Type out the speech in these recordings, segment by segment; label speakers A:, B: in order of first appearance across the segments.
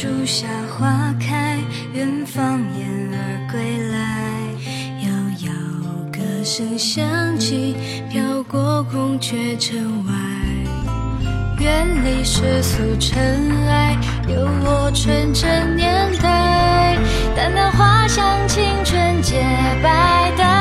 A: 树下花开，远方燕儿归来，遥遥歌声响起，飘过孔雀城外，远离世俗尘埃，有我纯真年代，淡淡花香，青春洁白的。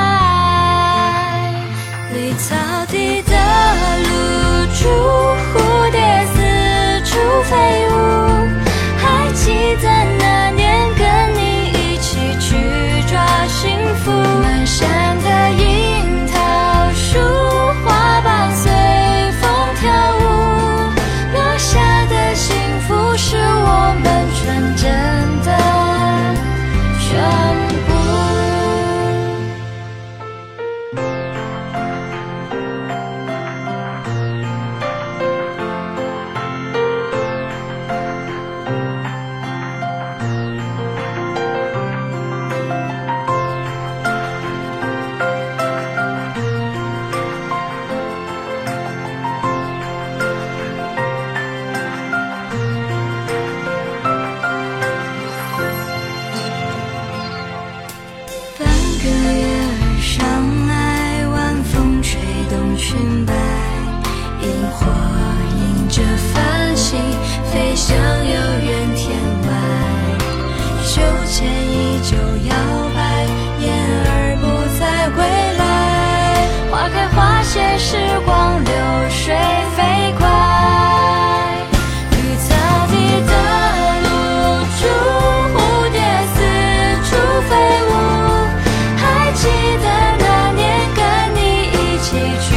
A: 崎岖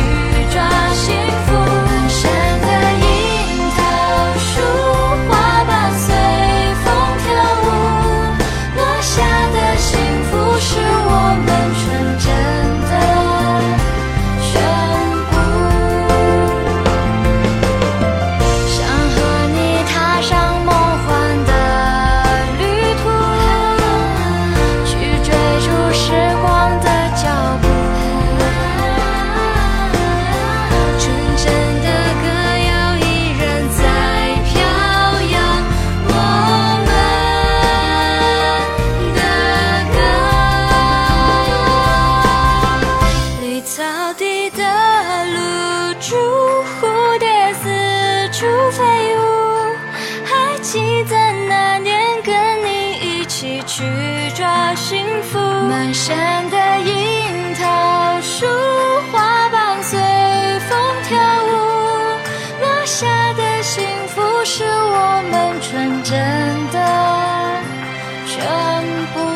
A: 去抓幸福。满山的樱桃树花瓣随风跳舞。落下的幸福是我们纯真的全部